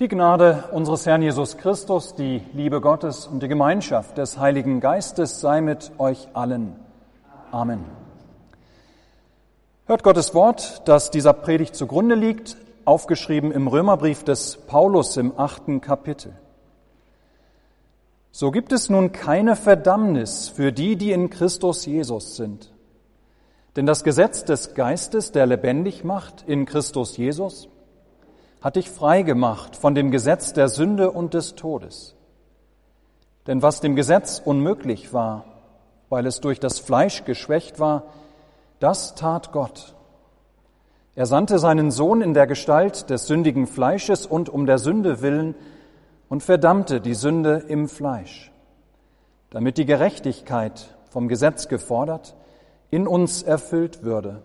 Die Gnade unseres Herrn Jesus Christus, die Liebe Gottes und die Gemeinschaft des Heiligen Geistes sei mit euch allen. Amen. Hört Gottes Wort, das dieser Predigt zugrunde liegt, aufgeschrieben im Römerbrief des Paulus im achten Kapitel. So gibt es nun keine Verdammnis für die, die in Christus Jesus sind. Denn das Gesetz des Geistes, der lebendig macht in Christus Jesus, hat dich frei gemacht von dem Gesetz der Sünde und des Todes. Denn was dem Gesetz unmöglich war, weil es durch das Fleisch geschwächt war, das tat Gott. Er sandte seinen Sohn in der Gestalt des sündigen Fleisches und um der Sünde willen und verdammte die Sünde im Fleisch, damit die Gerechtigkeit vom Gesetz gefordert in uns erfüllt würde,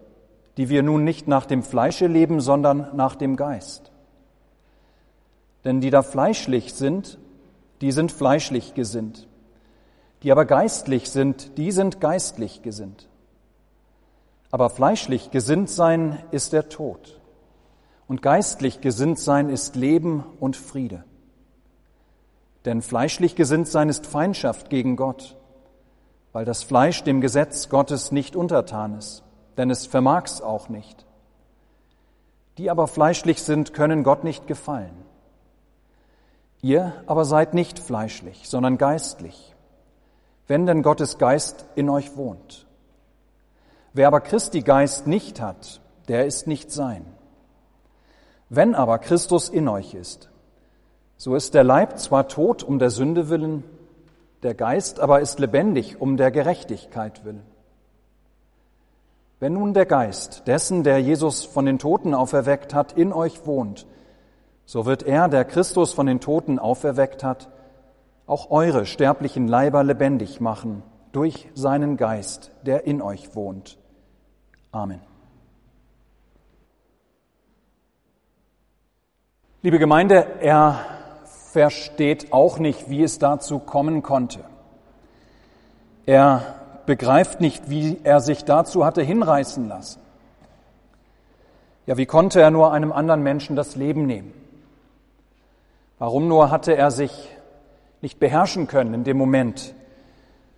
die wir nun nicht nach dem Fleische leben, sondern nach dem Geist. Denn die da fleischlich sind, die sind fleischlich gesinnt. Die aber geistlich sind, die sind geistlich gesinnt. Aber fleischlich gesinnt sein ist der Tod. Und geistlich gesinnt sein ist Leben und Friede. Denn fleischlich gesinnt sein ist Feindschaft gegen Gott, weil das Fleisch dem Gesetz Gottes nicht untertan ist, denn es vermag's auch nicht. Die aber fleischlich sind, können Gott nicht gefallen. Ihr aber seid nicht fleischlich, sondern geistlich, wenn denn Gottes Geist in euch wohnt. Wer aber Christi Geist nicht hat, der ist nicht sein. Wenn aber Christus in euch ist, so ist der Leib zwar tot um der Sünde willen, der Geist aber ist lebendig um der Gerechtigkeit willen. Wenn nun der Geist dessen, der Jesus von den Toten auferweckt hat, in euch wohnt, so wird er, der Christus von den Toten auferweckt hat, auch eure sterblichen Leiber lebendig machen durch seinen Geist, der in euch wohnt. Amen. Liebe Gemeinde, er versteht auch nicht, wie es dazu kommen konnte. Er begreift nicht, wie er sich dazu hatte hinreißen lassen. Ja, wie konnte er nur einem anderen Menschen das Leben nehmen? Warum nur hatte er sich nicht beherrschen können in dem Moment,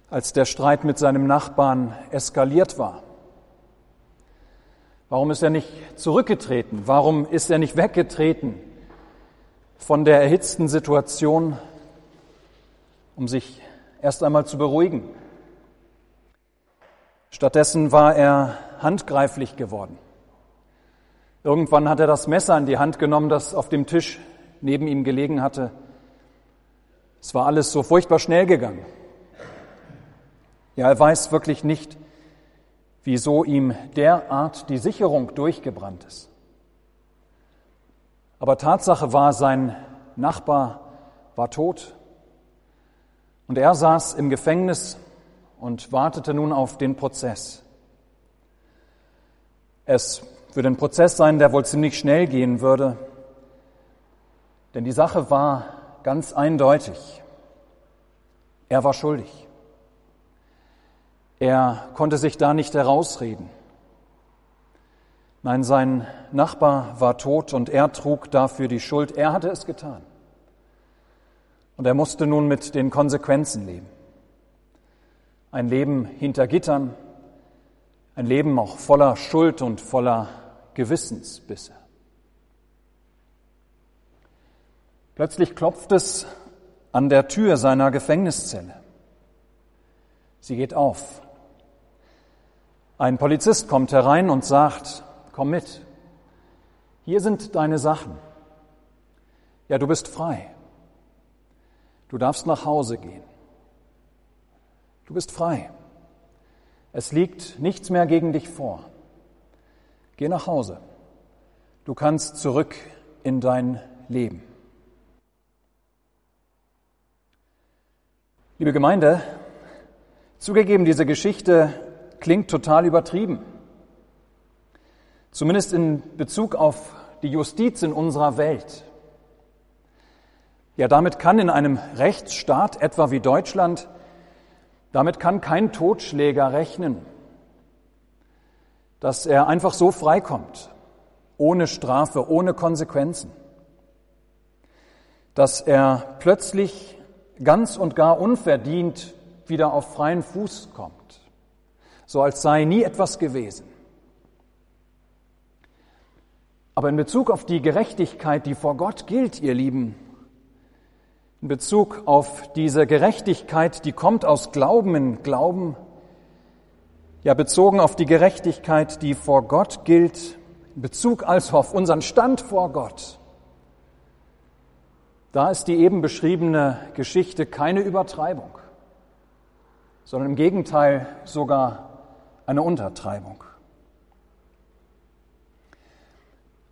als der Streit mit seinem Nachbarn eskaliert war? Warum ist er nicht zurückgetreten? Warum ist er nicht weggetreten von der erhitzten Situation, um sich erst einmal zu beruhigen? Stattdessen war er handgreiflich geworden. Irgendwann hat er das Messer in die Hand genommen, das auf dem Tisch neben ihm gelegen hatte. Es war alles so furchtbar schnell gegangen. Ja, er weiß wirklich nicht, wieso ihm derart die Sicherung durchgebrannt ist. Aber Tatsache war, sein Nachbar war tot und er saß im Gefängnis und wartete nun auf den Prozess. Es würde ein Prozess sein, der wohl ziemlich schnell gehen würde, denn die Sache war ganz eindeutig. Er war schuldig. Er konnte sich da nicht herausreden. Nein, sein Nachbar war tot und er trug dafür die Schuld. Er hatte es getan. Und er musste nun mit den Konsequenzen leben. Ein Leben hinter Gittern, ein Leben auch voller Schuld und voller Gewissensbisse. Plötzlich klopft es an der Tür seiner Gefängniszelle. Sie geht auf. Ein Polizist kommt herein und sagt, komm mit, hier sind deine Sachen. Ja, du bist frei. Du darfst nach Hause gehen. Du bist frei. Es liegt nichts mehr gegen dich vor. Geh nach Hause. Du kannst zurück in dein Leben. Liebe Gemeinde, zugegeben, diese Geschichte klingt total übertrieben. Zumindest in Bezug auf die Justiz in unserer Welt. Ja, damit kann in einem Rechtsstaat etwa wie Deutschland, damit kann kein Totschläger rechnen, dass er einfach so freikommt, ohne Strafe, ohne Konsequenzen. dass er plötzlich ganz und gar unverdient wieder auf freien Fuß kommt, so als sei nie etwas gewesen. Aber in Bezug auf die Gerechtigkeit, die vor Gott gilt, ihr Lieben, in Bezug auf diese Gerechtigkeit, die kommt aus Glauben in Glauben, ja bezogen auf die Gerechtigkeit, die vor Gott gilt, in Bezug also auf unseren Stand vor Gott, da ist die eben beschriebene Geschichte keine Übertreibung, sondern im Gegenteil sogar eine Untertreibung.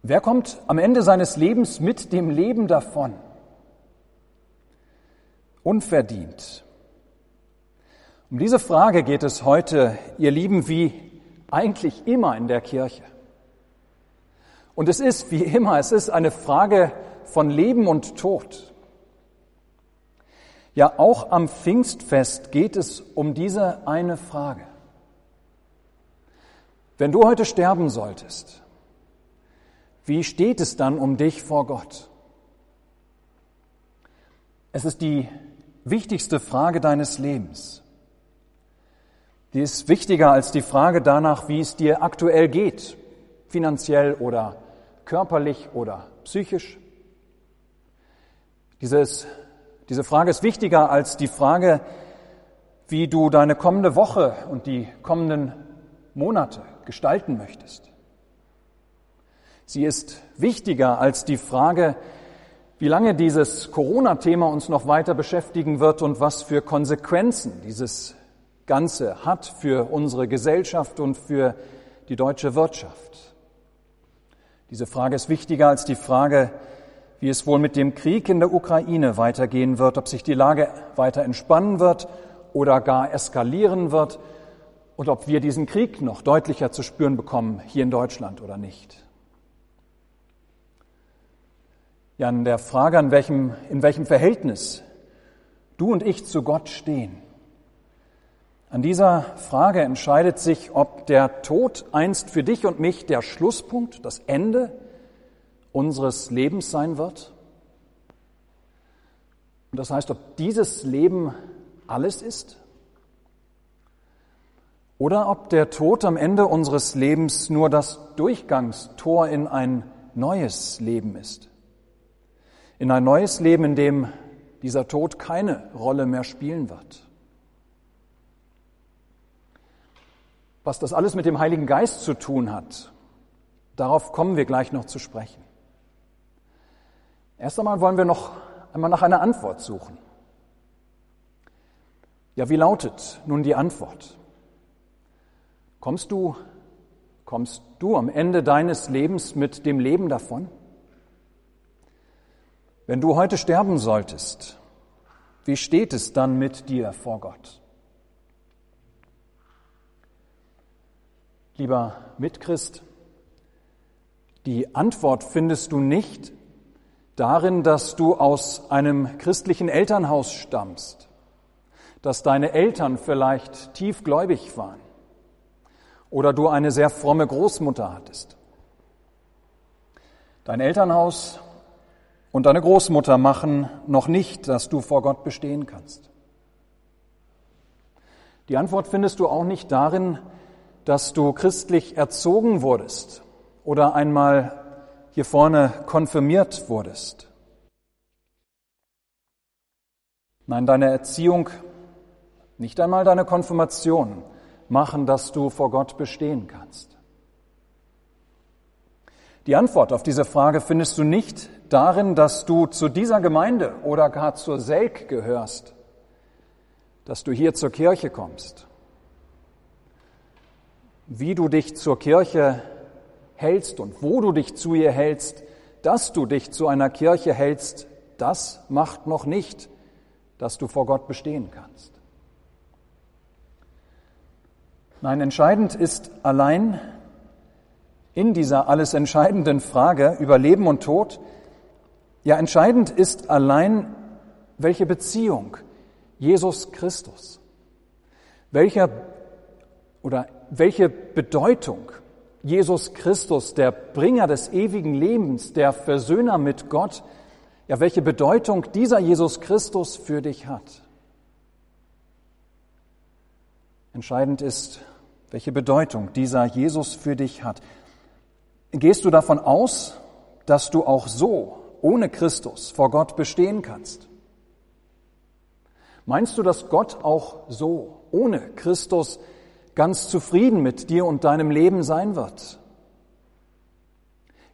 Wer kommt am Ende seines Lebens mit dem Leben davon? Unverdient. Um diese Frage geht es heute, ihr Lieben, wie eigentlich immer in der Kirche. Und es ist, wie immer, es ist eine Frage von Leben und Tod. Ja, auch am Pfingstfest geht es um diese eine Frage. Wenn du heute sterben solltest, wie steht es dann um dich vor Gott? Es ist die wichtigste Frage deines Lebens. Die ist wichtiger als die Frage danach, wie es dir aktuell geht, finanziell oder körperlich oder psychisch. Dieses, diese Frage ist wichtiger als die Frage, wie du deine kommende Woche und die kommenden Monate gestalten möchtest. Sie ist wichtiger als die Frage, wie lange dieses Corona-Thema uns noch weiter beschäftigen wird und was für Konsequenzen dieses Ganze hat für unsere Gesellschaft und für die deutsche Wirtschaft. Diese Frage ist wichtiger als die Frage, wie es wohl mit dem Krieg in der Ukraine weitergehen wird, ob sich die Lage weiter entspannen wird oder gar eskalieren wird und ob wir diesen Krieg noch deutlicher zu spüren bekommen hier in Deutschland oder nicht. Ja, an der Frage, an welchem, in welchem Verhältnis du und ich zu Gott stehen. An dieser Frage entscheidet sich, ob der Tod einst für dich und mich der Schlusspunkt, das Ende unseres Lebens sein wird. Und das heißt, ob dieses Leben alles ist oder ob der Tod am Ende unseres Lebens nur das Durchgangstor in ein neues Leben ist in ein neues Leben, in dem dieser Tod keine Rolle mehr spielen wird. Was das alles mit dem Heiligen Geist zu tun hat, darauf kommen wir gleich noch zu sprechen. Erst einmal wollen wir noch einmal nach einer Antwort suchen. Ja, wie lautet nun die Antwort? Kommst du, kommst du am Ende deines Lebens mit dem Leben davon? Wenn du heute sterben solltest, wie steht es dann mit dir vor Gott? Lieber Mitchrist, die Antwort findest du nicht darin, dass du aus einem christlichen Elternhaus stammst, dass deine Eltern vielleicht tiefgläubig waren oder du eine sehr fromme Großmutter hattest. Dein Elternhaus und deine Großmutter machen noch nicht, dass du vor Gott bestehen kannst. Die Antwort findest du auch nicht darin, dass du christlich erzogen wurdest oder einmal hier vorne konfirmiert wurdest. Nein, deine Erziehung, nicht einmal deine Konfirmation machen, dass du vor Gott bestehen kannst. Die Antwort auf diese Frage findest du nicht darin, dass du zu dieser Gemeinde oder gar zur Selk gehörst, dass du hier zur Kirche kommst. Wie du dich zur Kirche hältst und wo du dich zu ihr hältst, dass du dich zu einer Kirche hältst, das macht noch nicht, dass du vor Gott bestehen kannst. Nein, entscheidend ist allein, in dieser alles entscheidenden Frage über Leben und Tod, ja entscheidend ist allein, welche Beziehung Jesus Christus, welcher oder welche Bedeutung Jesus Christus, der Bringer des ewigen Lebens, der Versöhner mit Gott, ja, welche Bedeutung dieser Jesus Christus für dich hat. Entscheidend ist, welche Bedeutung dieser Jesus für dich hat. Gehst du davon aus, dass du auch so ohne Christus vor Gott bestehen kannst? Meinst du, dass Gott auch so ohne Christus ganz zufrieden mit dir und deinem Leben sein wird?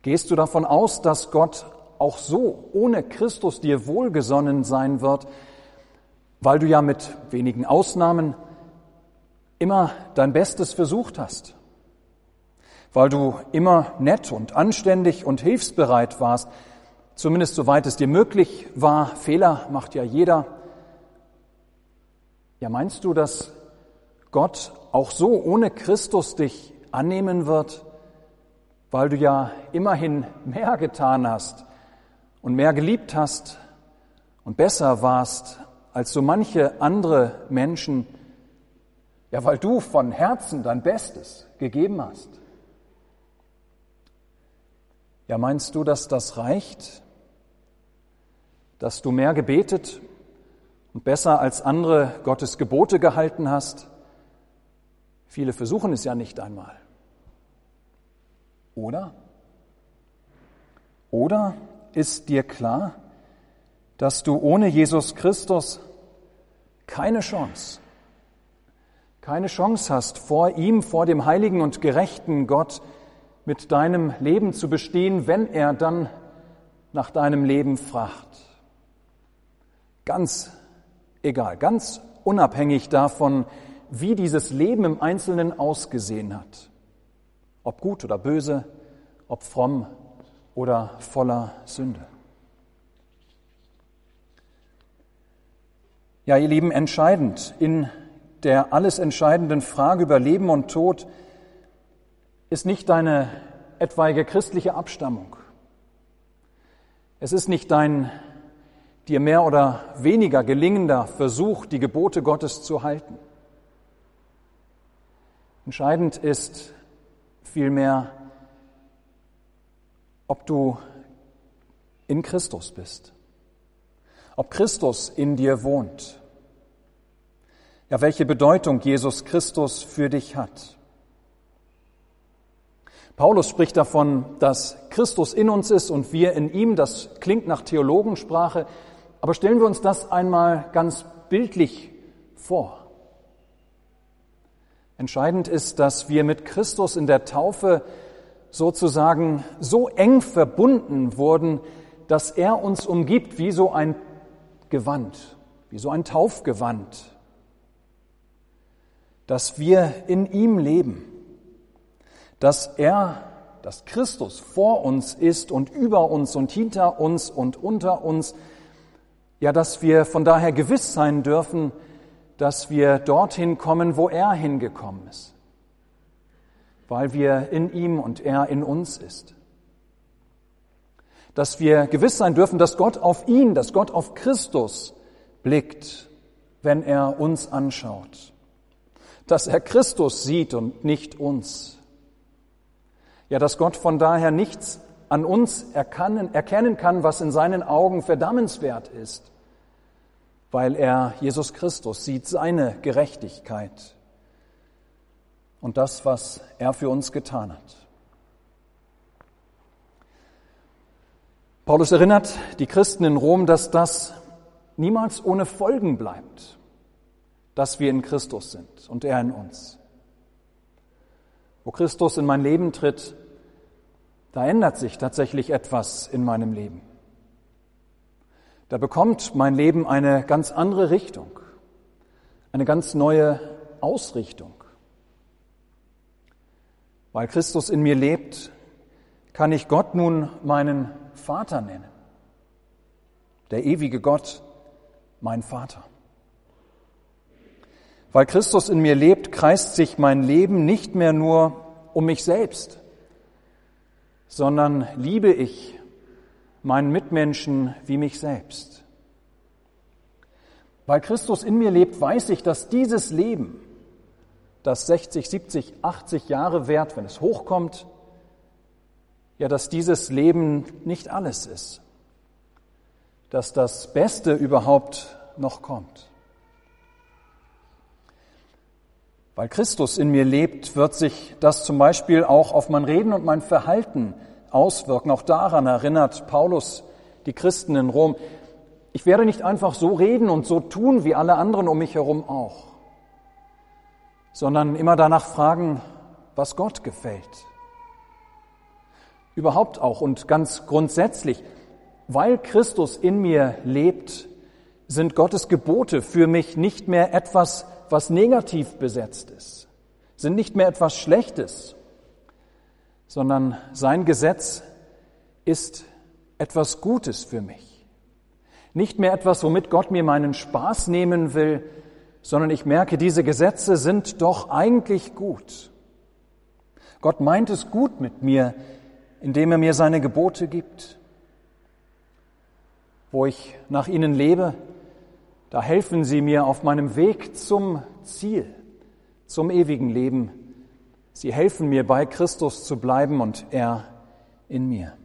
Gehst du davon aus, dass Gott auch so ohne Christus dir wohlgesonnen sein wird, weil du ja mit wenigen Ausnahmen immer dein Bestes versucht hast, weil du immer nett und anständig und hilfsbereit warst, zumindest soweit es dir möglich war, Fehler macht ja jeder, ja, meinst du, dass Gott auch so ohne Christus dich annehmen wird, weil du ja immerhin mehr getan hast und mehr geliebt hast und besser warst als so manche andere Menschen, ja, weil du von Herzen dein Bestes gegeben hast. Ja, meinst du, dass das reicht? Dass du mehr gebetet und besser als andere Gottes Gebote gehalten hast. Viele versuchen es ja nicht einmal. Oder? Oder ist dir klar, dass du ohne Jesus Christus keine Chance, keine Chance hast, vor ihm, vor dem heiligen und gerechten Gott mit deinem Leben zu bestehen, wenn er dann nach deinem Leben fragt. Ganz egal, ganz unabhängig davon, wie dieses Leben im Einzelnen ausgesehen hat. Ob gut oder böse, ob fromm oder voller Sünde. Ja, ihr Lieben, entscheidend in der alles entscheidenden Frage über Leben und Tod ist nicht deine etwaige christliche Abstammung. Es ist nicht dein dir mehr oder weniger gelingender Versuch, die Gebote Gottes zu halten. Entscheidend ist vielmehr, ob du in Christus bist, ob Christus in dir wohnt, ja, welche Bedeutung Jesus Christus für dich hat. Paulus spricht davon, dass Christus in uns ist und wir in ihm. Das klingt nach Theologensprache, aber stellen wir uns das einmal ganz bildlich vor. Entscheidend ist, dass wir mit Christus in der Taufe sozusagen so eng verbunden wurden, dass er uns umgibt wie so ein Gewand, wie so ein Taufgewand, dass wir in ihm leben, dass er, dass Christus vor uns ist und über uns und hinter uns und unter uns, ja, dass wir von daher gewiss sein dürfen, dass wir dorthin kommen, wo er hingekommen ist, weil wir in ihm und er in uns ist. Dass wir gewiss sein dürfen, dass Gott auf ihn, dass Gott auf Christus blickt, wenn er uns anschaut. Dass er Christus sieht und nicht uns. Ja, dass Gott von daher nichts an uns erkennen, erkennen kann, was in seinen Augen verdammenswert ist weil er Jesus Christus sieht, seine Gerechtigkeit und das, was er für uns getan hat. Paulus erinnert die Christen in Rom, dass das niemals ohne Folgen bleibt, dass wir in Christus sind und er in uns. Wo Christus in mein Leben tritt, da ändert sich tatsächlich etwas in meinem Leben da bekommt mein Leben eine ganz andere Richtung, eine ganz neue Ausrichtung. Weil Christus in mir lebt, kann ich Gott nun meinen Vater nennen. Der ewige Gott, mein Vater. Weil Christus in mir lebt, kreist sich mein Leben nicht mehr nur um mich selbst, sondern liebe ich meinen Mitmenschen wie mich selbst. Weil Christus in mir lebt, weiß ich, dass dieses Leben, das 60, 70, 80 Jahre währt, wenn es hochkommt, ja, dass dieses Leben nicht alles ist. dass das Beste überhaupt noch kommt. Weil Christus in mir lebt, wird sich das zum Beispiel auch auf mein Reden und mein Verhalten auswirken. Auch daran erinnert Paulus die Christen in Rom. Ich werde nicht einfach so reden und so tun wie alle anderen um mich herum auch, sondern immer danach fragen, was Gott gefällt. Überhaupt auch und ganz grundsätzlich, weil Christus in mir lebt, sind Gottes Gebote für mich nicht mehr etwas, was negativ besetzt ist, sind nicht mehr etwas Schlechtes, sondern sein Gesetz ist etwas Gutes für mich. Nicht mehr etwas, womit Gott mir meinen Spaß nehmen will, sondern ich merke, diese Gesetze sind doch eigentlich gut. Gott meint es gut mit mir, indem er mir seine Gebote gibt. Wo ich nach ihnen lebe, da helfen sie mir auf meinem Weg zum Ziel, zum ewigen Leben. Sie helfen mir bei Christus zu bleiben und er in mir.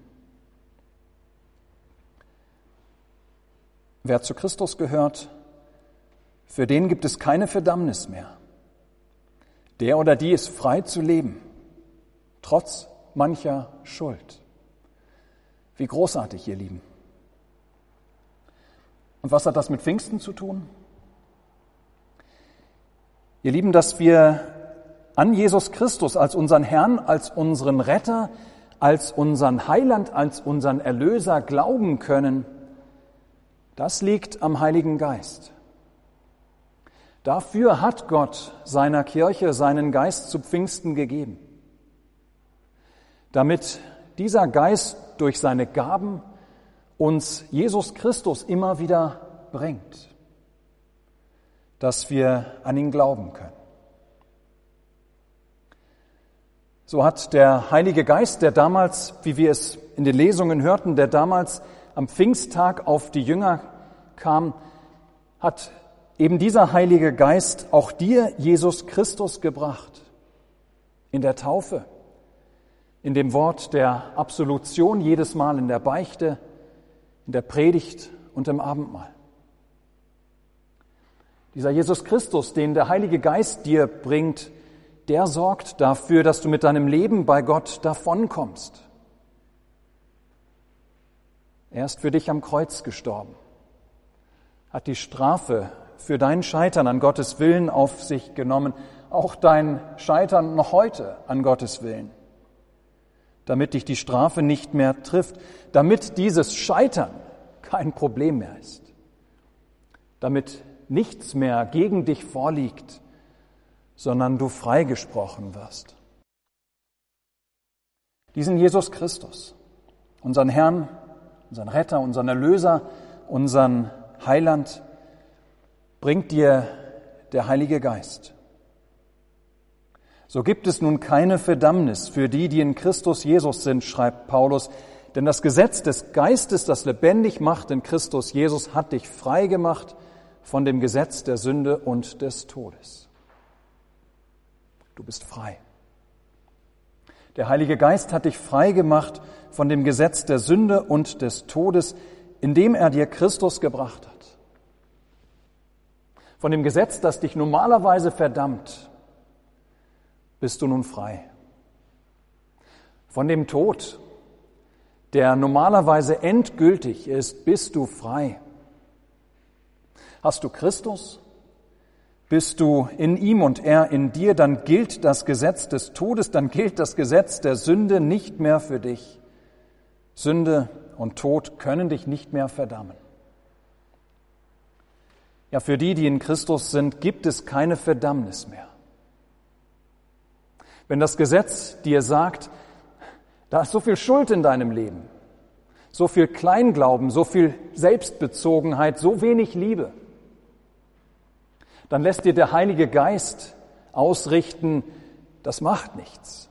Wer zu Christus gehört, für den gibt es keine Verdammnis mehr. Der oder die ist frei zu leben, trotz mancher Schuld. Wie großartig, ihr Lieben. Und was hat das mit Pfingsten zu tun? Ihr Lieben, dass wir an Jesus Christus als unseren Herrn, als unseren Retter, als unseren Heiland, als unseren Erlöser glauben können, das liegt am Heiligen Geist. Dafür hat Gott seiner Kirche seinen Geist zu Pfingsten gegeben, damit dieser Geist durch seine Gaben uns Jesus Christus immer wieder bringt, dass wir an ihn glauben können. So hat der Heilige Geist, der damals, wie wir es in den Lesungen hörten, der damals am Pfingsttag auf die Jünger kam, hat eben dieser Heilige Geist auch dir, Jesus Christus, gebracht. In der Taufe, in dem Wort der Absolution jedes Mal in der Beichte, in der Predigt und im Abendmahl. Dieser Jesus Christus, den der Heilige Geist dir bringt, der sorgt dafür, dass du mit deinem Leben bei Gott davonkommst. Er ist für dich am Kreuz gestorben, hat die Strafe für dein Scheitern an Gottes Willen auf sich genommen, auch dein Scheitern noch heute an Gottes Willen, damit dich die Strafe nicht mehr trifft, damit dieses Scheitern kein Problem mehr ist, damit nichts mehr gegen dich vorliegt, sondern du freigesprochen wirst. Diesen Jesus Christus, unseren Herrn, unseren Retter, unseren Erlöser, unseren Heiland, bringt dir der Heilige Geist. So gibt es nun keine Verdammnis für die, die in Christus Jesus sind, schreibt Paulus, denn das Gesetz des Geistes, das lebendig macht in Christus Jesus, hat dich frei gemacht von dem Gesetz der Sünde und des Todes. Du bist frei. Der Heilige Geist hat dich frei gemacht von dem Gesetz der Sünde und des Todes, indem er dir Christus gebracht hat. Von dem Gesetz, das dich normalerweise verdammt, bist du nun frei. Von dem Tod, der normalerweise endgültig ist, bist du frei. Hast du Christus? Bist du in ihm und er in dir, dann gilt das Gesetz des Todes, dann gilt das Gesetz der Sünde nicht mehr für dich. Sünde und Tod können dich nicht mehr verdammen. Ja, für die, die in Christus sind, gibt es keine Verdammnis mehr. Wenn das Gesetz dir sagt, da ist so viel Schuld in deinem Leben, so viel Kleinglauben, so viel Selbstbezogenheit, so wenig Liebe, dann lässt dir der Heilige Geist ausrichten, das macht nichts.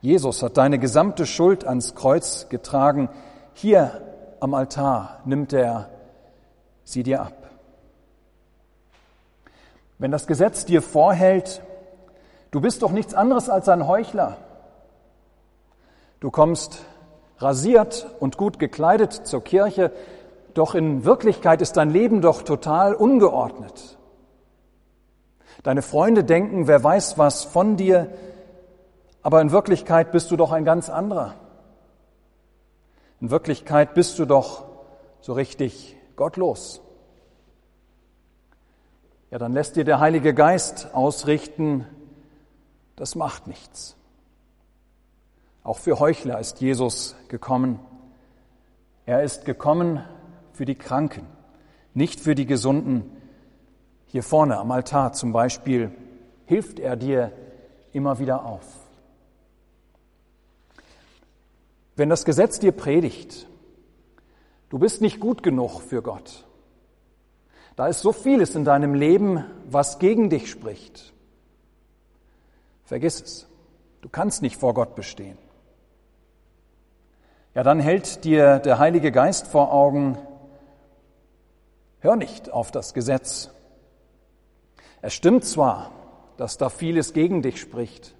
Jesus hat deine gesamte Schuld ans Kreuz getragen. Hier am Altar nimmt er sie dir ab. Wenn das Gesetz dir vorhält, du bist doch nichts anderes als ein Heuchler. Du kommst rasiert und gut gekleidet zur Kirche, Doch in Wirklichkeit ist dein Leben doch total ungeordnet. Deine Freunde denken, wer weiß was von dir, aber in Wirklichkeit bist du doch ein ganz anderer. In Wirklichkeit bist du doch so richtig gottlos. Ja, dann lässt dir der Heilige Geist ausrichten, das macht nichts. Auch für Heuchler ist Jesus gekommen. Er ist gekommen für die Kranken, nicht für die Gesunden. Hier vorne am Altar zum Beispiel hilft er dir immer wieder auf. Wenn das Gesetz dir predigt, du bist nicht gut genug für Gott, da ist so vieles in deinem Leben, was gegen dich spricht. Vergiss es. Du kannst nicht vor Gott bestehen. Ja, dann hält dir der Heilige Geist vor Augen, hör nicht auf das Gesetz. Es stimmt zwar, dass da vieles gegen dich spricht,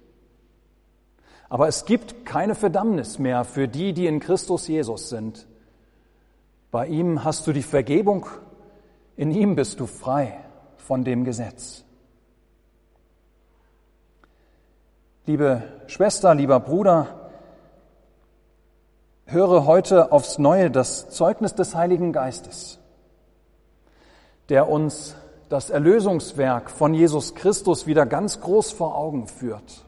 aber es gibt keine Verdammnis mehr für die, die in Christus Jesus sind. Bei ihm hast du die Vergebung, in ihm bist du frei von dem Gesetz. Liebe Schwester, lieber Bruder, höre heute aufs Neue das Zeugnis des Heiligen Geistes, der uns das Erlösungswerk von Jesus Christus wieder ganz groß vor Augen führt.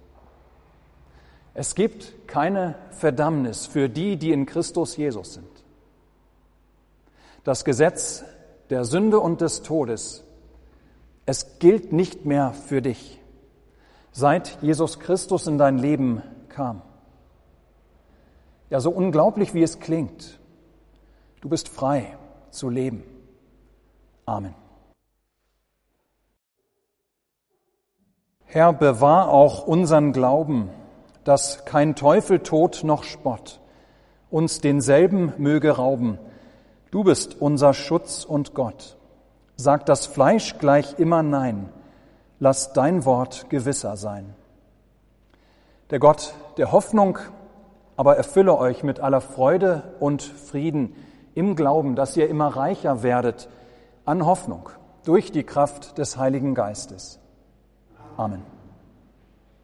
Es gibt keine Verdammnis für die, die in Christus Jesus sind. Das Gesetz der Sünde und des Todes, es gilt nicht mehr für dich, seit Jesus Christus in dein Leben kam. Ja, so unglaublich wie es klingt, du bist frei zu leben. Amen. Herr, bewahr auch unseren Glauben dass kein Teufel, Tod noch Spott uns denselben möge rauben. Du bist unser Schutz und Gott. Sag das Fleisch gleich immer Nein. Lass dein Wort gewisser sein. Der Gott der Hoffnung aber erfülle euch mit aller Freude und Frieden im Glauben, dass ihr immer reicher werdet an Hoffnung durch die Kraft des Heiligen Geistes. Amen.